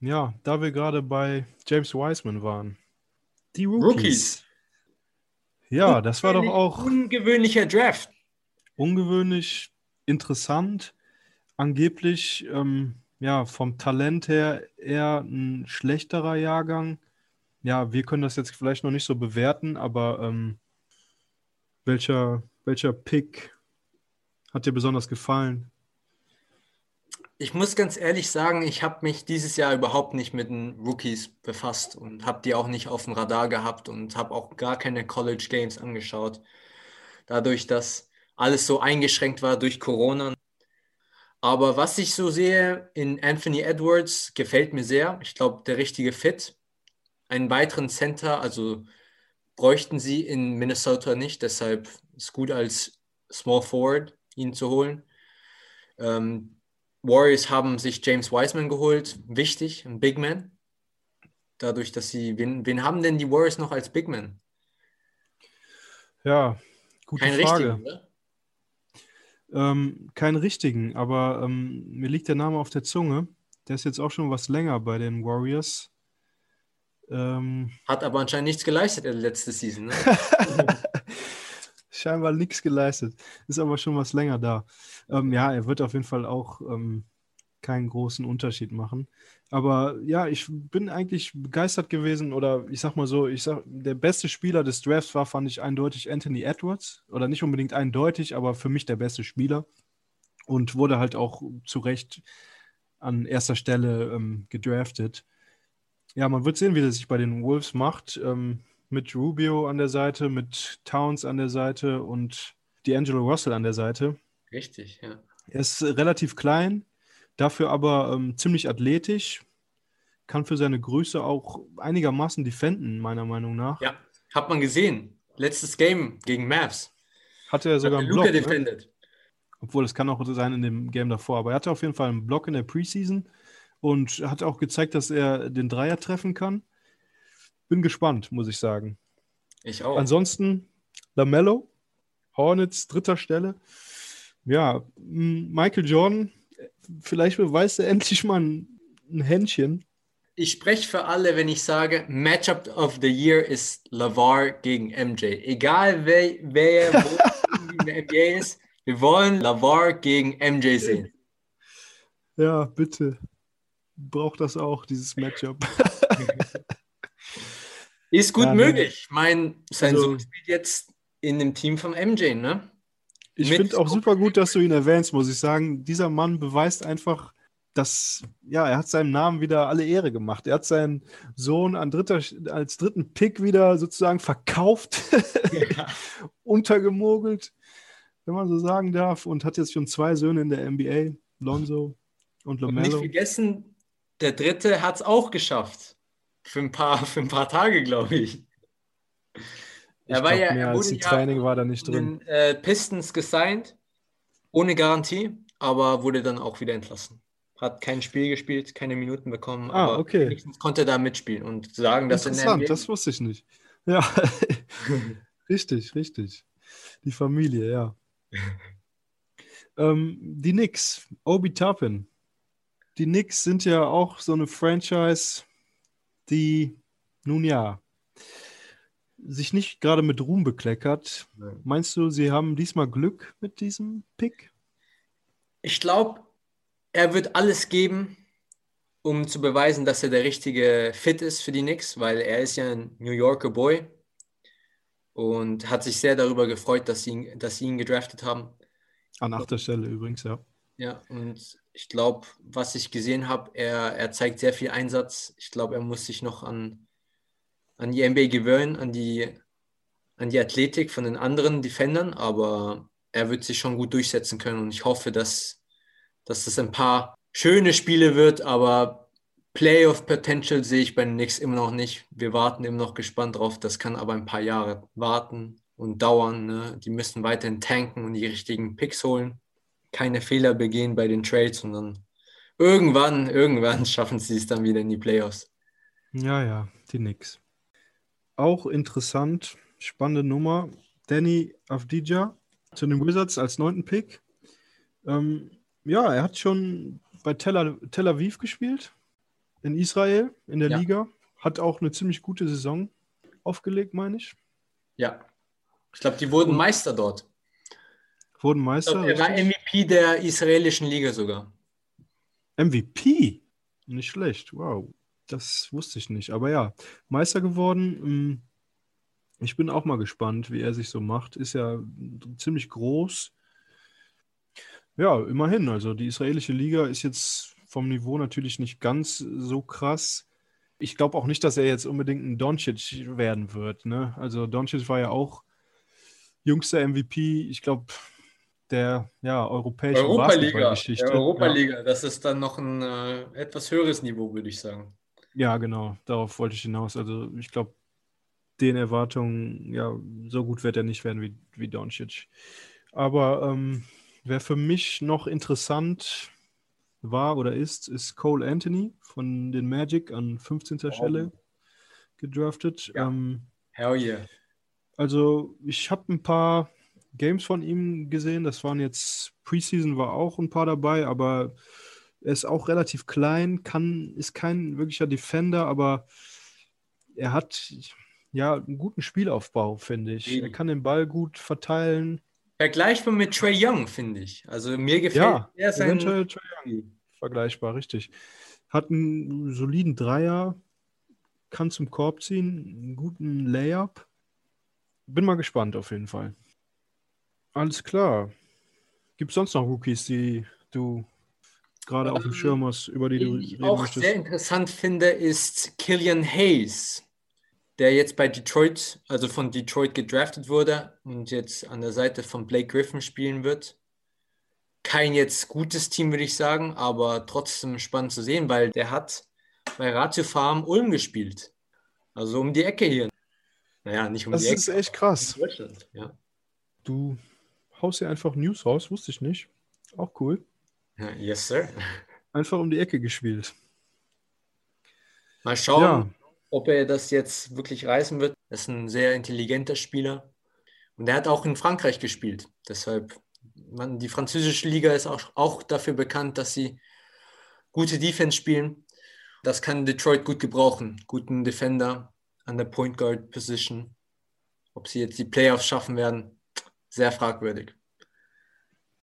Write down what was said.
ja, da wir gerade bei James Wiseman waren. Die Rookies. Rookies. Ja, das war doch auch. Ungewöhnlicher Draft. Ungewöhnlich, interessant. Angeblich, ähm, ja, vom Talent her eher ein schlechterer Jahrgang. Ja, wir können das jetzt vielleicht noch nicht so bewerten, aber ähm, welcher, welcher Pick hat dir besonders gefallen? Ich muss ganz ehrlich sagen, ich habe mich dieses Jahr überhaupt nicht mit den Rookies befasst und habe die auch nicht auf dem Radar gehabt und habe auch gar keine College Games angeschaut. Dadurch, dass alles so eingeschränkt war durch Corona. Aber was ich so sehe in Anthony Edwards, gefällt mir sehr. Ich glaube, der richtige Fit. Einen weiteren Center, also bräuchten sie in Minnesota nicht. Deshalb ist gut als Small Forward ihn zu holen. Ähm, Warriors haben sich James Wiseman geholt. Wichtig, ein Big Man. Dadurch, dass sie. Wen, wen haben denn die Warriors noch als Big Man? Ja, gute Kein Frage. Richtigen, ne? Ähm, keinen richtigen, aber ähm, mir liegt der Name auf der Zunge. Der ist jetzt auch schon was länger bei den Warriors. Ähm, Hat aber anscheinend nichts geleistet in der letzten Season. Ne? scheinbar nichts geleistet. Ist aber schon was länger da. Ähm, ja, er wird auf jeden Fall auch ähm, keinen großen Unterschied machen. Aber ja, ich bin eigentlich begeistert gewesen oder ich sag mal so, ich sag, der beste Spieler des Drafts war, fand ich eindeutig Anthony Edwards. Oder nicht unbedingt eindeutig, aber für mich der beste Spieler. Und wurde halt auch zu Recht an erster Stelle ähm, gedraftet. Ja, man wird sehen, wie das sich bei den Wolves macht. Ähm, mit Rubio an der Seite, mit Towns an der Seite und D'Angelo Russell an der Seite. Richtig, ja. Er ist relativ klein, dafür aber ähm, ziemlich athletisch, kann für seine Größe auch einigermaßen defenden, meiner Meinung nach. Ja, hat man gesehen. Letztes Game gegen Mavs. Hatte er sogar einen Block. Ne? Obwohl, es kann auch sein in dem Game davor. Aber er hatte auf jeden Fall einen Block in der Preseason und hat auch gezeigt, dass er den Dreier treffen kann bin gespannt, muss ich sagen. Ich auch. Ansonsten Lamello, Hornets dritter Stelle. Ja, Michael Jordan, vielleicht beweist er endlich mal ein, ein Händchen. Ich spreche für alle, wenn ich sage, Matchup of the Year ist LaVar gegen MJ. Egal wer, wer wo in der NBA ist, wir wollen LaVar gegen MJ sehen. Ja, bitte. Braucht das auch, dieses Matchup. Ist gut ja, möglich. Ich meine, sein also, Sohn spielt jetzt in dem Team von MJ, ne? Ich finde auch super gut, dass du ihn erwähnst, muss ich sagen. Dieser Mann beweist einfach, dass, ja, er hat seinem Namen wieder alle Ehre gemacht. Er hat seinen Sohn an dritter, als dritten Pick wieder sozusagen verkauft, ja. untergemogelt, wenn man so sagen darf, und hat jetzt schon zwei Söhne in der NBA, Lonzo und Lomello. Und nicht vergessen, der dritte hat es auch geschafft. Für ein paar, für ein paar Tage, glaube ich. Er war ja, mehr als die ja Training war da nicht drin. Den, äh, Pistons gesigned, ohne Garantie, aber wurde dann auch wieder entlassen. Hat kein Spiel gespielt, keine Minuten bekommen, ah, aber okay. wenigstens konnte da mitspielen und sagen, dass in der NBA das wusste ich nicht. Ja, richtig, richtig. Die Familie, ja. ähm, die Knicks, Obi Toppin. Die Knicks sind ja auch so eine Franchise, die, nun ja, sich nicht gerade mit Ruhm bekleckert. Nein. Meinst du, sie haben diesmal Glück mit diesem Pick? Ich glaube, er wird alles geben, um zu beweisen, dass er der richtige Fit ist für die Knicks, weil er ist ja ein New Yorker Boy und hat sich sehr darüber gefreut, dass sie ihn, dass sie ihn gedraftet haben. An achter Stelle übrigens, ja. Ja, und ich glaube, was ich gesehen habe, er, er zeigt sehr viel Einsatz. Ich glaube, er muss sich noch an, an die NBA gewöhnen, an die, an die Athletik von den anderen Defendern, aber er wird sich schon gut durchsetzen können und ich hoffe, dass, dass das ein paar schöne Spiele wird, aber Playoff Potential sehe ich bei den Knicks immer noch nicht. Wir warten immer noch gespannt drauf. Das kann aber ein paar Jahre warten und dauern. Ne? Die müssen weiterhin tanken und die richtigen Picks holen keine Fehler begehen bei den Trades, sondern irgendwann, irgendwann schaffen sie es dann wieder in die Playoffs. Ja, ja, die Knicks. Auch interessant, spannende Nummer. Danny Avdija zu den Wizards als neunten Pick. Ähm, ja, er hat schon bei Tel, Tel Aviv gespielt. in Israel, in der Ja. Liga. Hat auch eine ziemlich gute Saison aufgelegt, meine ich. Ja. Ich glaube, die wurden Meister dort. Wurden Meister. er war? MVP der israelischen Liga sogar. MVP. Nicht schlecht. Wow. Das wusste ich nicht. Aber ja, Meister geworden. Ähm, Ich bin auch mal gespannt, wie er sich so macht. Ist ja ziemlich groß. Ja, immerhin. Also die israelische Liga ist jetzt vom Niveau natürlich nicht ganz so krass. Ich glaube auch nicht, dass er jetzt unbedingt ein Doncic werden wird. Ne? Also Doncic war ja auch jüngster MVP. Ich glaube, der ja, europäischen Europa-Liga. Basketballgeschichte. Ja. Europa-Liga. Das ist dann noch ein äh, etwas höheres Niveau, würde ich sagen. Ja, genau, darauf wollte ich hinaus. Also ich glaube, den Erwartungen, ja, so gut wird er nicht werden wie, wie Doncic. Aber ähm, wer für mich noch interessant war oder ist, ist Cole Anthony von den Magic an 15. Stelle gedraftet. Ja. Ähm, Hell yeah. also ich habe ein paar Games von ihm gesehen. Das waren jetzt Preseason war auch ein paar dabei, aber er ist auch relativ klein, kann, ist kein wirklicher Defender, aber er hat ja einen guten Spielaufbau, finde ich. Eben. Er kann den Ball gut verteilen. Vergleichbar mit Trey Young, finde ich. Also mir gefällt Ja, er sein. Trae Young vergleichbar, richtig. Hat einen soliden Dreier, kann zum Korb ziehen, einen guten Layup. Bin mal gespannt auf jeden Fall. Alles klar. Gibt es sonst noch Rookies, die du gerade auf dem Ähm, Schirm hast, über die du ich reden auch möchtest? sehr interessant finde, ist Killian Hayes, der jetzt bei Detroit, also von Detroit gedraftet wurde und jetzt an der Seite von Blake Griffin spielen wird. Kein jetzt gutes Team, würde ich sagen, aber trotzdem spannend zu sehen, weil der hat bei Ratio Farm Ulm gespielt. Also um die Ecke hier. Naja, nicht um Das die Ecke. ist echt krass. in Deutschland, ja. Du haust hier einfach News raus, wusste ich nicht. Auch cool. Yes, sir. Einfach um die Ecke gespielt. Mal schauen, Ja. ob er das jetzt wirklich reißen wird. Er ist ein sehr intelligenter Spieler. Und er hat auch in Frankreich gespielt. Deshalb, man, die französische Liga ist auch, auch dafür bekannt, dass sie gute Defense spielen. Das kann Detroit gut gebrauchen. Guten Defender an der Point Guard Position. Ob sie jetzt die Playoffs schaffen werden, sehr fragwürdig.